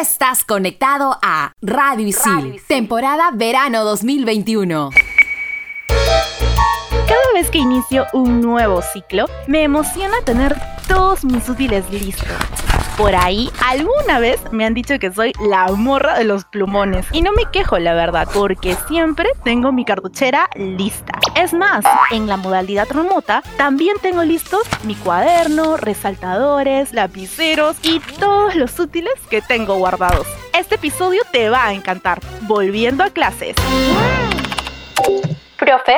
estás conectado a Radio Isil, temporada verano 2021. Cada vez que inicio un nuevo ciclo, me emociona tener todos mis útiles listos por ahí alguna vez me han dicho que soy la morra de los plumones. Y no me quejo, la verdad, porque siempre tengo mi cartuchera lista. Es más, en la modalidad remota también tengo listos mi cuaderno, resaltadores, lapiceros y todos los útiles que tengo guardados. Este episodio te va a encantar. Volviendo a clases. Profe,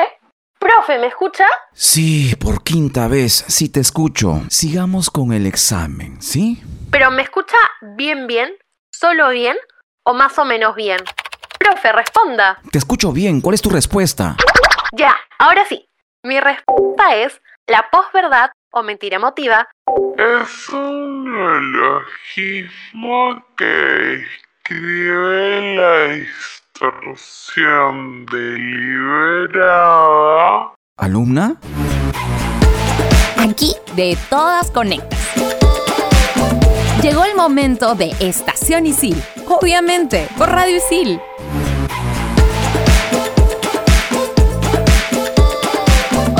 profe, ¿me escucha? Sí, por quinta vez, sí te escucho. Sigamos con el examen, ¿sí? Pero ¿me escucha bien, bien? ¿Solo bien? ¿O más o menos bien? Profe, responda. Te escucho bien. ¿Cuál es tu respuesta? Ya, ahora sí. Mi respuesta es la posverdad o mentira emotiva. Es un neologismo que escribe la distorsión deliberada. ¿Alumna? Aquí de todas conectas. Llegó el momento de Estación Isil, obviamente, por Radio Isil.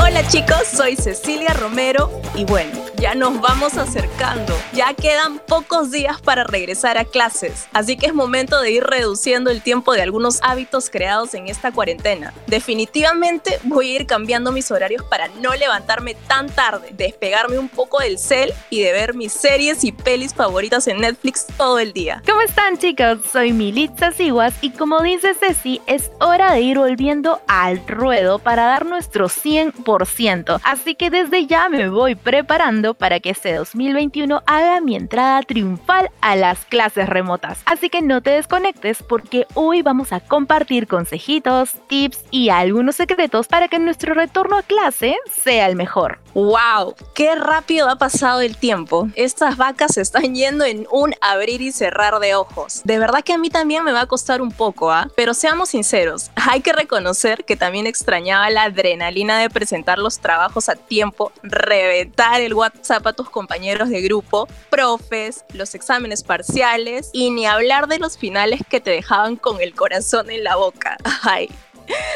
Hola chicos, soy Cecilia Romero y bueno, ya nos vamos acercando. Ya quedan pocos días para regresar a clases, así que es momento de ir reduciendo el tiempo de algunos hábitos creados en esta cuarentena. Definitivamente voy a ir cambiando mis horarios para no levantarme tan tarde, despegarme un poco del cel y de ver mis series y pelis favoritas en Netflix todo el día. ¿Cómo están chicos? Soy Militza Siguas y como dice Ceci, es hora de ir volviendo al ruedo para dar nuestro 100%. Así que desde ya me voy preparando para que este 2021 haga mi entrada triunfal a las clases remotas. Así que no te desconectes porque hoy vamos a compartir consejitos, tips y algunos secretos para que nuestro retorno a clase sea el mejor. ¡Wow! ¡Qué rápido ha pasado el tiempo! Estas vacas se están yendo en un abrir y cerrar de ojos. De verdad que a mí también me va a costar un poco, ¿ah? Pero seamos sinceros, hay que reconocer que también extrañaba la adrenalina de presentar los trabajos a tiempo, reventar el WhatsApp a tus compañeros de grupo, profes, los exámenes parciales y ni hablar de los finales que te dejaban con el corazón en la boca. Ay,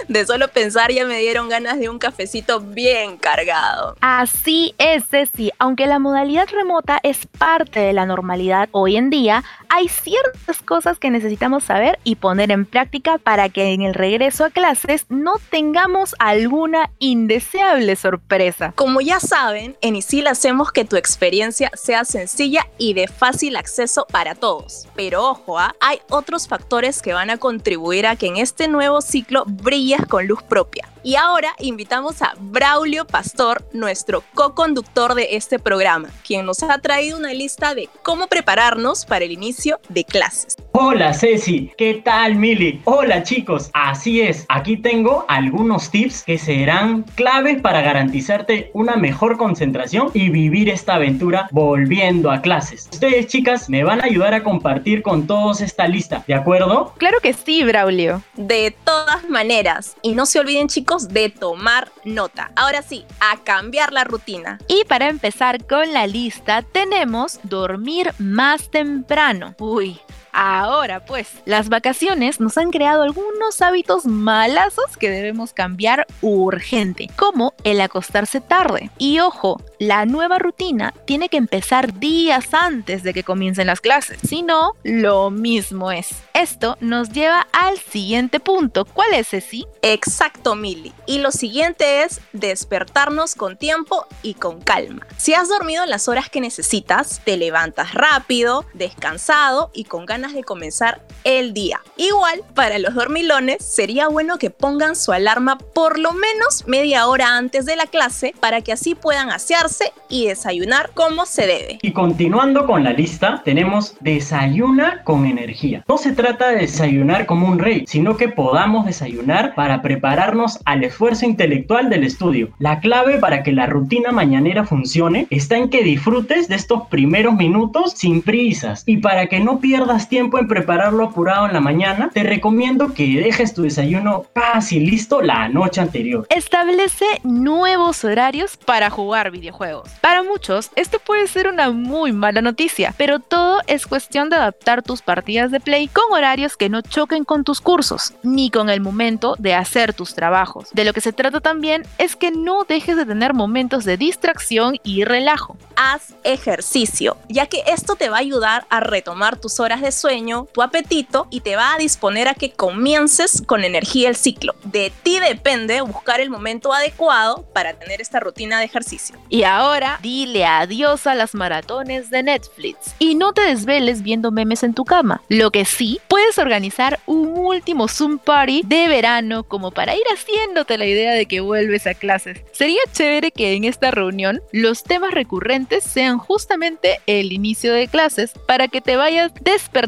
de solo pensar ya me dieron ganas de un cafecito bien cargado. Así es, Ceci. Aunque la modalidad remota es parte de la normalidad hoy en día, hay ciertas cosas que necesitamos saber y poner en práctica para que en el regreso a clases no tengamos alguna indeseable sorpresa. Como ya saben, en ISIL hacemos que tu experiencia sea sencilla y de fácil acceso para todos. Pero ojo, ¿ah? hay otros factores que van a contribuir a que en este nuevo ciclo brillas con luz propia. Y ahora invitamos a Braulio Pastor, nuestro co-conductor de este programa, quien nos ha traído una lista de cómo prepararnos para el inicio de clases. Hola Ceci, ¿qué tal Mili? Hola chicos, así es, aquí tengo algunos tips que serán claves para garantizarte una mejor concentración y vivir esta aventura volviendo a clases. Ustedes chicas me van a ayudar a compartir con todos esta lista, ¿de acuerdo? Claro que sí, Braulio. De todas maneras, y no se olviden chicos, de tomar nota. Ahora sí, a cambiar la rutina. Y para empezar con la lista, tenemos dormir más temprano. Uy, Ahora pues, las vacaciones nos han creado algunos hábitos malazos que debemos cambiar urgente, como el acostarse tarde. Y ojo, la nueva rutina tiene que empezar días antes de que comiencen las clases, si no, lo mismo es. Esto nos lleva al siguiente punto. ¿Cuál es ese? Exacto, Mili. Y lo siguiente es despertarnos con tiempo y con calma. Si has dormido las horas que necesitas, te levantas rápido, descansado y con ganas de comenzar el día. Igual, para los dormilones, sería bueno que pongan su alarma por lo menos media hora antes de la clase para que así puedan asearse y desayunar como se debe. Y continuando con la lista, tenemos desayuna con energía. No se trata de desayunar como un rey, sino que podamos desayunar para prepararnos al esfuerzo intelectual del estudio. La clave para que la rutina mañanera funcione está en que disfrutes de estos primeros minutos sin prisas y para que no pierdas tengas tiempo en prepararlo apurado en la mañana, te recomiendo que dejes tu desayuno casi listo la noche anterior. Establece nuevos horarios para jugar videojuegos. Para muchos, esto puede ser una muy mala noticia, pero todo es cuestión de adaptar tus partidas de play con horarios que no choquen con tus cursos, ni con el momento de hacer tus trabajos. De lo que se trata también es que no dejes de tener momentos de distracción y relajo. Haz ejercicio, ya que esto te va a ayudar a retomar tus horas de sueño, tu apetito y te va a disponer a que comiences con energía el ciclo. De ti depende buscar el momento adecuado para tener esta rutina de ejercicio. Y ahora, dile adiós a las maratones de Netflix y no te desveles viendo memes en tu cama. Lo que sí, puedes organizar un último Zoom Party de verano como para ir haciéndote la idea de que vuelves a clases. Sería chévere que en esta reunión los temas recurrentes sean justamente el inicio de clases para que te vayas despertando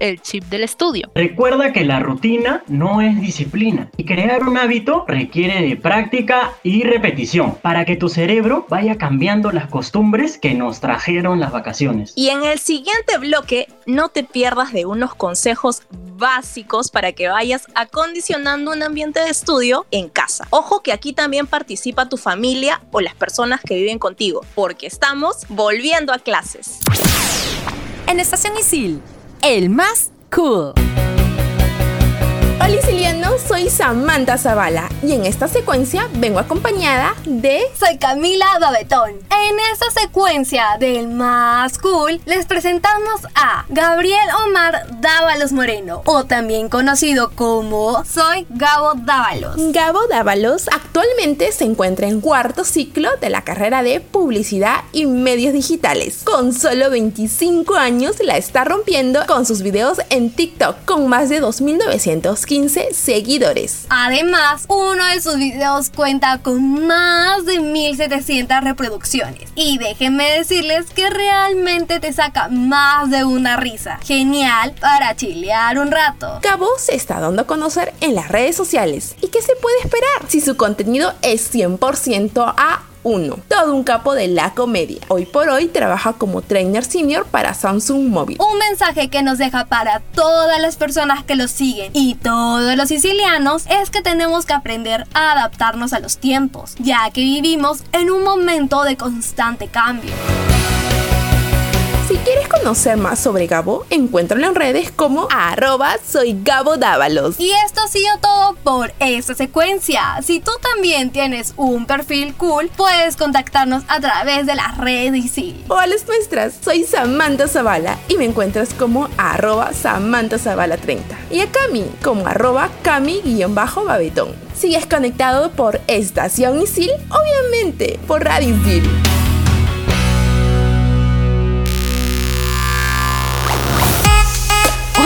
el chip del estudio. Recuerda que la rutina no es disciplina y crear un hábito requiere de práctica y repetición para que tu cerebro vaya cambiando las costumbres que nos trajeron las vacaciones. Y en el siguiente bloque, no te pierdas de unos consejos básicos para que vayas acondicionando un ambiente de estudio en casa. Ojo que aquí también participa tu familia o las personas que viven contigo, porque estamos volviendo a clases. En Estación Isil, el más cool. Hola Siliano, soy Samantha Zavala y en esta secuencia vengo acompañada de... Soy Camila Babetón. En esta secuencia del más cool les presentamos a Gabriel Omar Dávalos Moreno o también conocido como Soy Gabo Dávalos. Gabo Dávalos actualmente se encuentra en cuarto ciclo de la carrera de Publicidad y Medios Digitales. Con solo 25 años la está rompiendo con sus videos en TikTok con más de 2.915 seguidores. Además, uno de sus videos cuenta con más de 1700 reproducciones. Y déjenme decirles que realmente te saca más de una risa. Genial para chilear un rato. Cabo se está dando a conocer en las redes sociales. ¿Y qué se puede esperar si su contenido es 100% a 1. Todo un capo de la comedia. Hoy por hoy trabaja como trainer senior para Samsung Móvil. Un mensaje que nos deja para todas las personas que lo siguen y todos los sicilianos es que tenemos que aprender a adaptarnos a los tiempos, ya que vivimos en un momento de constante cambio. Si quieres conocer más sobre Gabo, encuéntralo en redes como arroba soy Gabo Dávalos. Y esto ha sido todo por esta secuencia. Si tú también tienes un perfil cool, puedes contactarnos a través de las redes sí. O a las nuestras, soy Samantha Zavala y me encuentras como arroba Samantha Zavala 30. Y a Cami como arroba Cami-babetón. Sigues conectado por Estación Isil, obviamente por Radio Isil.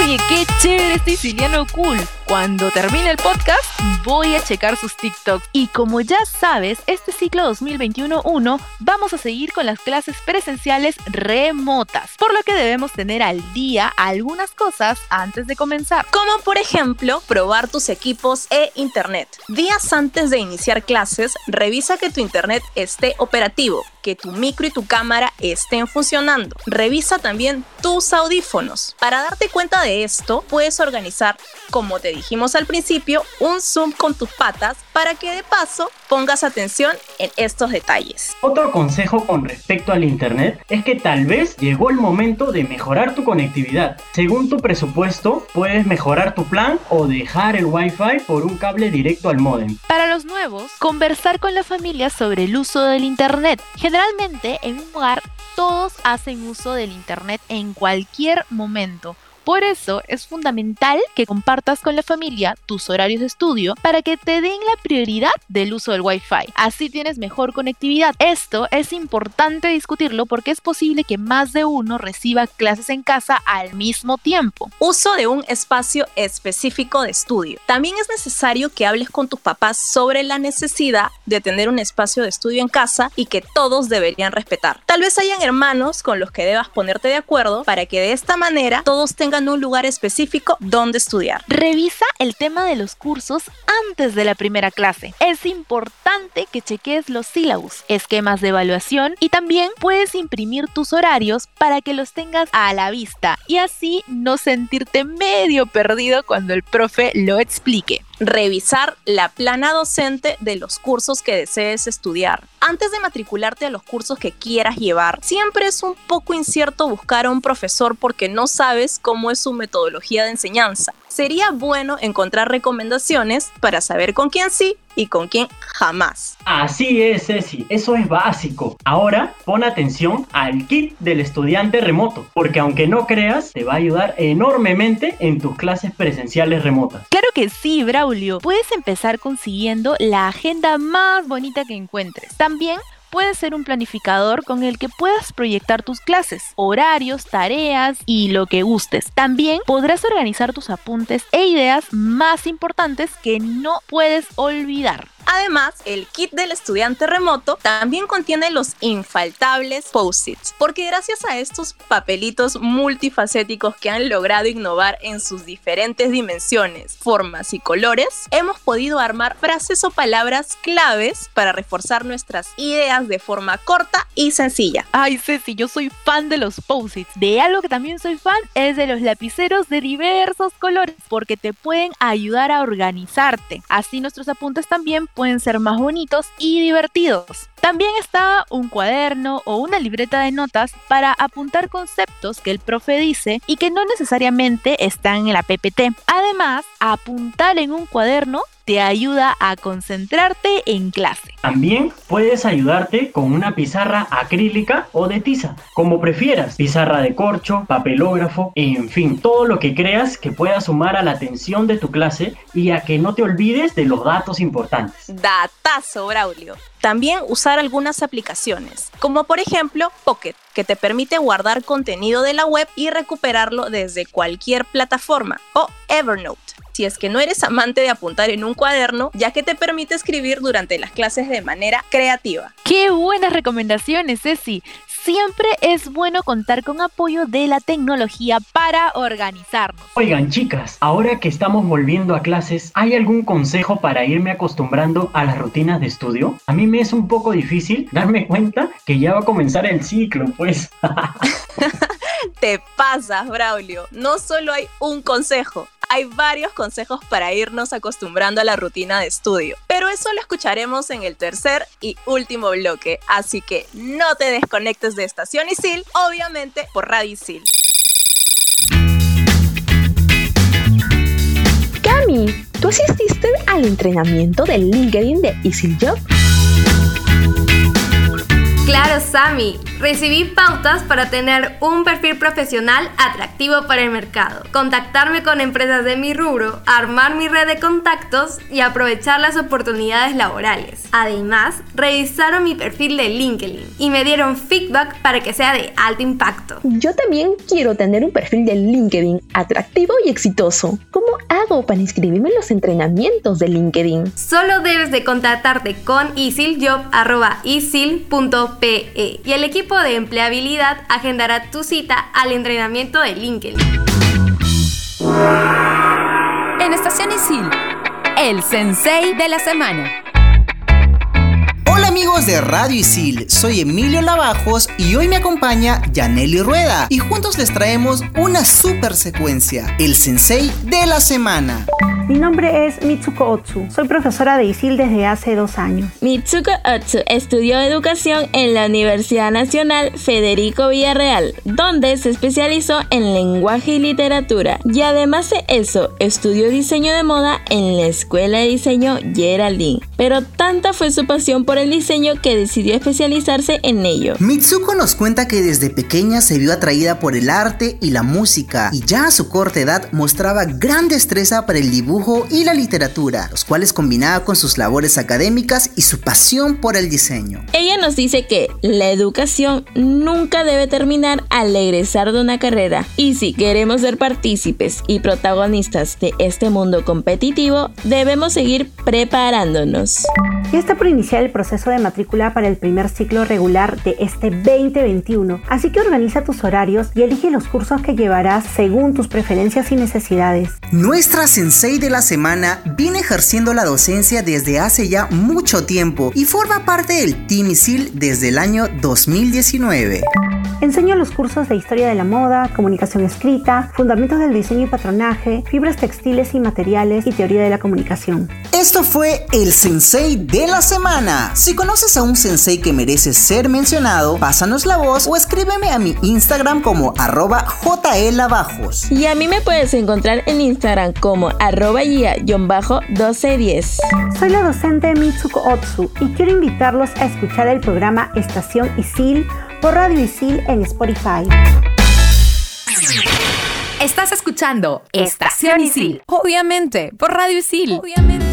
Oye, qué chévere este siciliano cool. Cuando termine el podcast, voy a checar sus TikToks. Y como ya sabes, este ciclo 2021-1 vamos a seguir con las clases presenciales remotas, por lo que debemos tener al día algunas cosas antes de comenzar. Como por ejemplo, probar tus equipos e internet. Días antes de iniciar clases, revisa que tu internet esté operativo, que tu micro y tu cámara estén funcionando. Revisa también tus audífonos. Para darte cuenta de esto, puedes organizar, como te dijimos al principio, un zoom con tus patas para que de paso pongas atención en estos detalles. Otro consejo con respecto al internet es que tal vez llegó el momento de mejorar tu conectividad. Según tu presupuesto, puedes mejorar tu plan o dejar el wifi por un cable directo al modem. Para los nuevos, conversar con la familia sobre el uso del internet. Generalmente en un hogar todos hacen uso del internet en cualquier momento. Por eso es fundamental que compartas con la familia tus horarios de estudio para que te den la prioridad del uso del Wi-Fi. Así tienes mejor conectividad. Esto es importante discutirlo porque es posible que más de uno reciba clases en casa al mismo tiempo. Uso de un espacio específico de estudio. También es necesario que hables con tus papás sobre la necesidad de tener un espacio de estudio en casa y que todos deberían respetar. Tal vez hayan hermanos con los que debas ponerte de acuerdo para que de esta manera todos tengan un lugar específico donde estudiar. Revisa el tema de los cursos antes de la primera clase. Es importante que cheques los sílabus, esquemas de evaluación y también puedes imprimir tus horarios para que los tengas a la vista y así no sentirte medio perdido cuando el profe lo explique revisar la plana docente de los cursos que desees estudiar. Antes de matricularte a los cursos que quieras llevar, siempre es un poco incierto buscar a un profesor porque no sabes cómo es su metodología de enseñanza. Sería bueno encontrar recomendaciones para saber con quién sí y con quién jamás. Así es, Ceci, eso es básico. Ahora pon atención al kit del estudiante remoto, porque aunque no creas, te va a ayudar enormemente en tus clases presenciales remotas. Claro que sí, Braulio. Puedes empezar consiguiendo la agenda más bonita que encuentres. También puede ser un planificador con el que puedas proyectar tus clases, horarios, tareas y lo que gustes. También podrás organizar tus apuntes e ideas más importantes que no puedes olvidar. Además, el kit del estudiante remoto también contiene los infaltables post-its, porque gracias a estos papelitos multifacéticos que han logrado innovar en sus diferentes dimensiones, formas y colores, hemos podido armar frases o palabras claves para reforzar nuestras ideas de forma corta y sencilla. Ay, Ceci, yo soy fan de los post-its. De algo que también soy fan es de los lapiceros de diversos colores, porque te pueden ayudar a organizarte. Así nuestros apuntes también pueden ser más bonitos y divertidos. También está un cuaderno o una libreta de notas para apuntar conceptos que el profe dice y que no necesariamente están en la PPT. Además, apuntar en un cuaderno te ayuda a concentrarte en clase. También puedes ayudarte con una pizarra acrílica o de tiza, como prefieras. Pizarra de corcho, papelógrafo, en fin, todo lo que creas que pueda sumar a la atención de tu clase y a que no te olvides de los datos importantes. Datazo, Braulio. También usar algunas aplicaciones, como por ejemplo Pocket, que te permite guardar contenido de la web y recuperarlo desde cualquier plataforma, o Evernote si es que no eres amante de apuntar en un cuaderno, ya que te permite escribir durante las clases de manera creativa. ¡Qué buenas recomendaciones, Ceci! Siempre es bueno contar con apoyo de la tecnología para organizarnos. Oigan, chicas, ahora que estamos volviendo a clases, ¿hay algún consejo para irme acostumbrando a las rutinas de estudio? A mí me es un poco difícil darme cuenta que ya va a comenzar el ciclo, pues. Te pasas, Braulio. No solo hay un consejo, hay varios consejos para irnos acostumbrando a la rutina de estudio. Pero eso lo escucharemos en el tercer y último bloque. Así que no te desconectes de Estación Isil, obviamente por Radio Isil. Cami, ¿tú asististe al entrenamiento del LinkedIn de Isil Job? Claro, Sammy. Recibí pautas para tener un perfil profesional atractivo para el mercado, contactarme con empresas de mi rubro, armar mi red de contactos y aprovechar las oportunidades laborales. Además, revisaron mi perfil de LinkedIn y me dieron feedback para que sea de alto impacto. Yo también quiero tener un perfil de LinkedIn atractivo y exitoso. ¿Cómo hago para inscribirme en los entrenamientos de LinkedIn? Solo debes de contactarte con isiljob.isil.pe y el equipo de empleabilidad agendará tu cita al entrenamiento de LinkedIn. En Estación Isil, el sensei de la semana. Hola amigos de Radio Isil, soy Emilio Lavajos y hoy me acompaña Yaneli Rueda y juntos les traemos una super secuencia, el sensei de la semana. Mi nombre es Mitsuko Otsu. Soy profesora de ISIL desde hace dos años. Mitsuko Otsu estudió educación en la Universidad Nacional Federico Villarreal, donde se especializó en lenguaje y literatura. Y además de eso, estudió diseño de moda en la Escuela de Diseño Geraldine. Pero tanta fue su pasión por el diseño que decidió especializarse en ello. Mitsuko nos cuenta que desde pequeña se vio atraída por el arte y la música y ya a su corta edad mostraba gran destreza para el dibujo y la literatura, los cuales combinaba con sus labores académicas y su pasión por el diseño. Ella nos dice que la educación nunca debe terminar al egresar de una carrera y si queremos ser partícipes y protagonistas de este mundo competitivo, debemos seguir preparándonos. Ya está por iniciar el proceso de matrícula para el primer ciclo regular de este 2021, así que organiza tus horarios y elige los cursos que llevarás según tus preferencias y necesidades. Nuestra sensei de la semana viene ejerciendo la docencia desde hace ya mucho tiempo y forma parte del Team ISIL desde el año 2019. Enseño los cursos de historia de la moda, comunicación escrita, fundamentos del diseño y patronaje, fibras textiles y materiales y teoría de la comunicación. Esto fue el Sensei de la semana. Si conoces a un sensei que merece ser mencionado, pásanos la voz o escríbeme a mi Instagram como arroba jlabajos. Y a mí me puedes encontrar en Instagram como arroba guía-1210. Soy la docente Mitsuko Otsu y quiero invitarlos a escuchar el programa Estación Isil por Radio Isil en Spotify. Estás escuchando Estación Isil. Obviamente, por Radio Isil. Obviamente.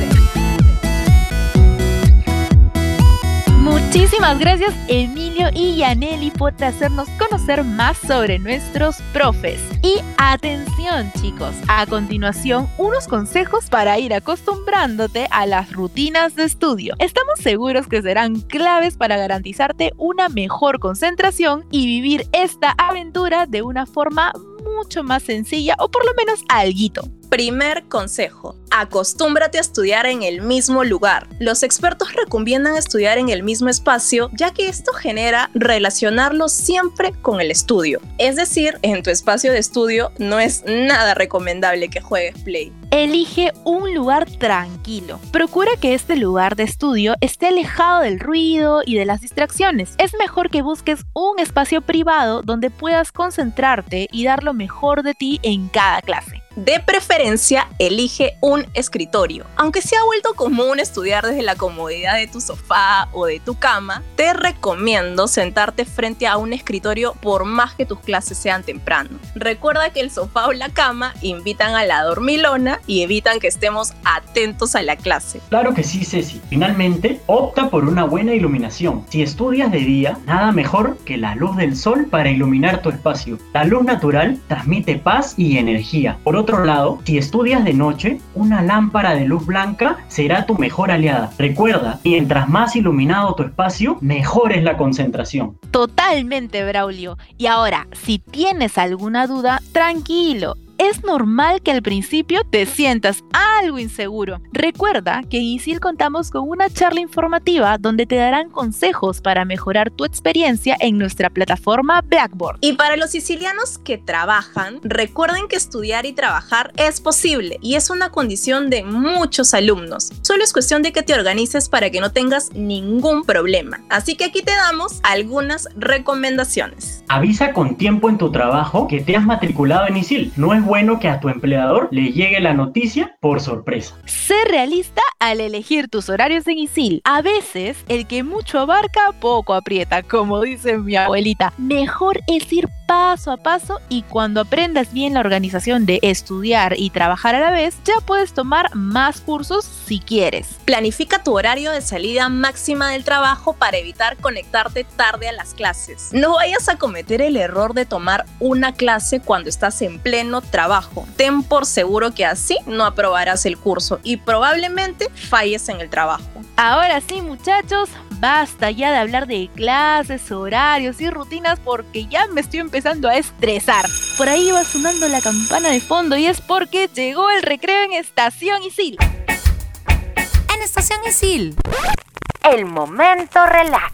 Muchísimas gracias Emilio y Yaneli por hacernos conocer más sobre nuestros profes. Y atención chicos, a continuación unos consejos para ir acostumbrándote a las rutinas de estudio. Estamos seguros que serán claves para garantizarte una mejor concentración y vivir esta aventura de una forma mucho más sencilla o por lo menos alguito. Primer consejo, acostúmbrate a estudiar en el mismo lugar. Los expertos recomiendan estudiar en el mismo espacio ya que esto genera relacionarlo siempre con el estudio. Es decir, en tu espacio de estudio no es nada recomendable que juegues Play. Elige un lugar tranquilo. Procura que este lugar de estudio esté alejado del ruido y de las distracciones. Es mejor que busques un espacio privado donde puedas concentrarte y dar lo mejor de ti en cada clase. De preferencia, elige un escritorio. Aunque se ha vuelto común estudiar desde la comodidad de tu sofá o de tu cama, te recomiendo sentarte frente a un escritorio por más que tus clases sean temprano. Recuerda que el sofá o la cama invitan a la dormilona y evitan que estemos atentos a la clase. Claro que sí, Ceci. Finalmente, opta por una buena iluminación. Si estudias de día, nada mejor que la luz del sol para iluminar tu espacio. La luz natural transmite paz y energía. Lado, si estudias de noche, una lámpara de luz blanca será tu mejor aliada. Recuerda, mientras más iluminado tu espacio, mejor es la concentración. Totalmente, Braulio. Y ahora, si tienes alguna duda, tranquilo. Es normal que al principio te sientas algo inseguro. Recuerda que en ISIL contamos con una charla informativa donde te darán consejos para mejorar tu experiencia en nuestra plataforma Blackboard. Y para los sicilianos que trabajan, recuerden que estudiar y trabajar es posible y es una condición de muchos alumnos. Solo es cuestión de que te organices para que no tengas ningún problema. Así que aquí te damos algunas recomendaciones. Avisa con tiempo en tu trabajo que te has matriculado en ISIL. No es bueno que a tu empleador le llegue la noticia por sorpresa. Sé realista al elegir tus horarios en ISIL. A veces, el que mucho abarca, poco aprieta, como dice mi abuelita. Mejor es ir paso a paso y cuando aprendas bien la organización de estudiar y trabajar a la vez, ya puedes tomar más cursos si quieres. Planifica tu horario de salida máxima del trabajo para evitar conectarte tarde a las clases. No vayas a cometer el error de tomar una clase cuando estás en pleno trabajo. Ten por seguro que así no aprobarás el curso y probablemente falles en el trabajo. Ahora sí, muchachos, basta ya de hablar de clases, horarios y rutinas porque ya me estoy empezando a estresar. Por ahí va sonando la campana de fondo y es porque llegó el recreo en Estación Isil. En Estación Isil. El momento relax.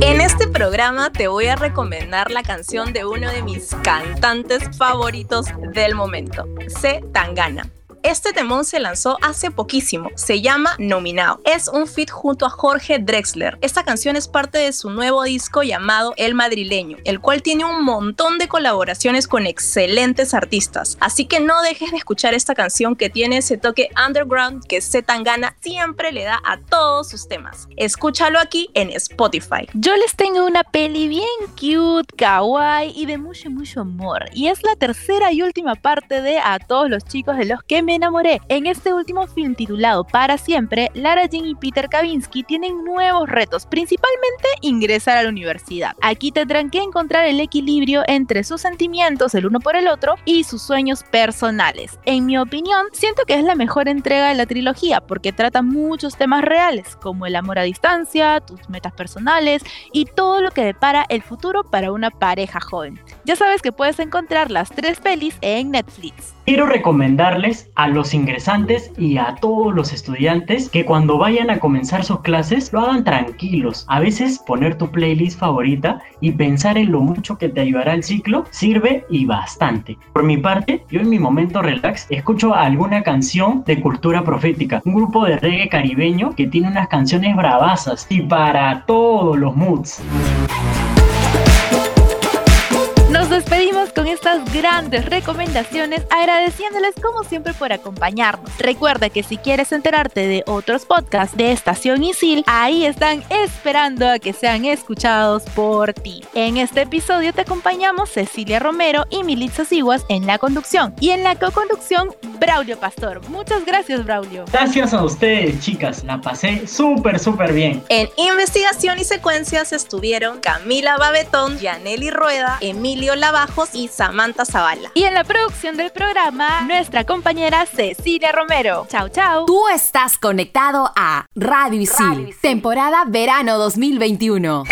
En este programa te voy a recomendar la canción de uno de mis cantantes favoritos del momento, C. Tangana. Este temón se lanzó hace poquísimo, se llama Nominado. Es un feat junto a Jorge Drexler. Esta canción es parte de su nuevo disco llamado El Madrileño, el cual tiene un montón de colaboraciones con excelentes artistas. Así que no dejes de escuchar esta canción que tiene ese toque underground que Z Tangana siempre le da a todos sus temas. Escúchalo aquí en Spotify. Yo les tengo una peli bien cute, kawaii y de mucho, mucho amor. Y es la tercera y última parte de A todos los chicos de los que me enamoré. En este último film titulado Para siempre, Lara Jean y Peter Kavinsky tienen nuevos retos, principalmente ingresar a la universidad. Aquí tendrán que encontrar el equilibrio entre sus sentimientos el uno por el otro y sus sueños personales. En mi opinión, siento que es la mejor entrega de la trilogía porque trata muchos temas reales, como el amor a distancia, tus metas personales y todo lo que depara el futuro para una pareja joven. Ya sabes que puedes encontrar las tres pelis en Netflix. Quiero recomendarles los ingresantes y a todos los estudiantes que cuando vayan a comenzar sus clases lo hagan tranquilos. A veces poner tu playlist favorita y pensar en lo mucho que te ayudará el ciclo sirve y bastante. Por mi parte, yo en mi momento relax escucho alguna canción de cultura profética, un grupo de reggae caribeño que tiene unas canciones bravasas y para todos los moods. Grandes recomendaciones, agradeciéndoles como siempre por acompañarnos. Recuerda que si quieres enterarte de otros podcasts de Estación Isil, ahí están esperando a que sean escuchados por ti. En este episodio te acompañamos Cecilia Romero y Militza Siguas en la conducción y en la co-conducción Braulio Pastor. Muchas gracias, Braulio. Gracias a ustedes, chicas. La pasé súper, súper bien. En investigación y secuencias estuvieron Camila Babetón, Yaneli Rueda, Emilio Lavajos y Samantha Zavala. Y en la producción del programa, nuestra compañera Cecilia Romero. Chao, chao. Tú estás conectado a Radio Isil, temporada verano 2021.